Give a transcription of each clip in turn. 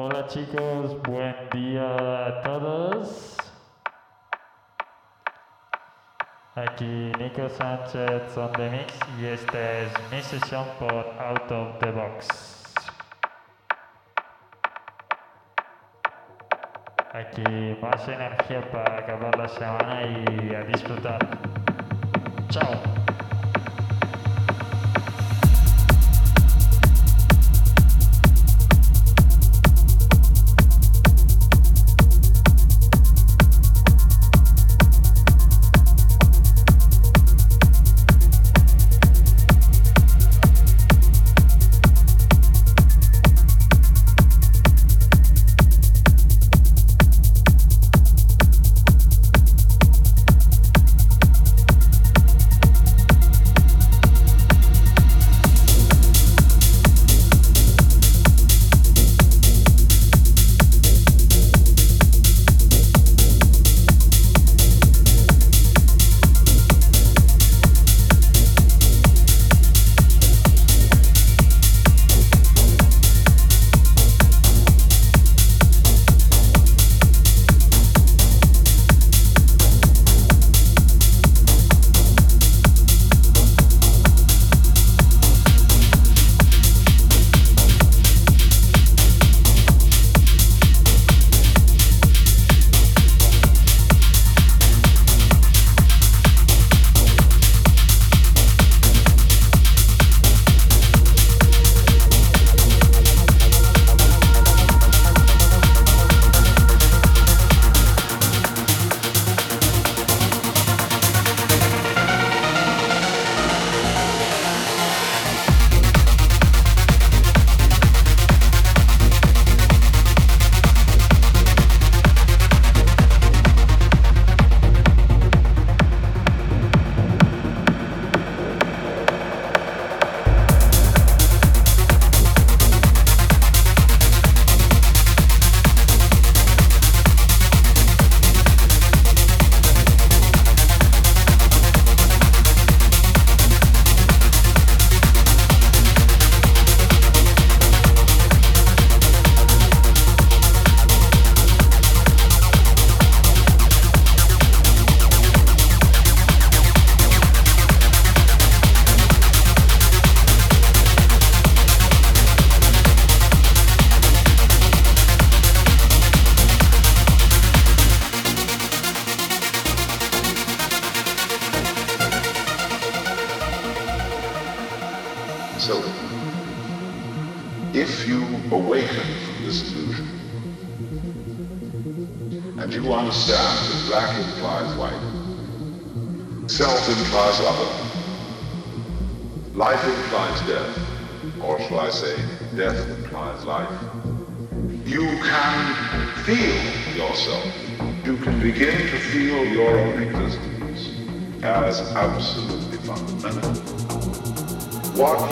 Hola chicos, buen día a todos. Aquí Nico Sánchez on the mix y esta es mi sesión por Out of the Box. Aquí más energía para acabar la semana y a disfrutar. Chao.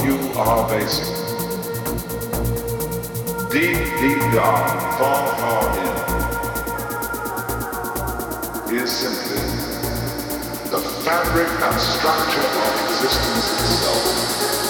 you are basic. Deep, deep down, far, far in, is simply the fabric and structure of existence itself.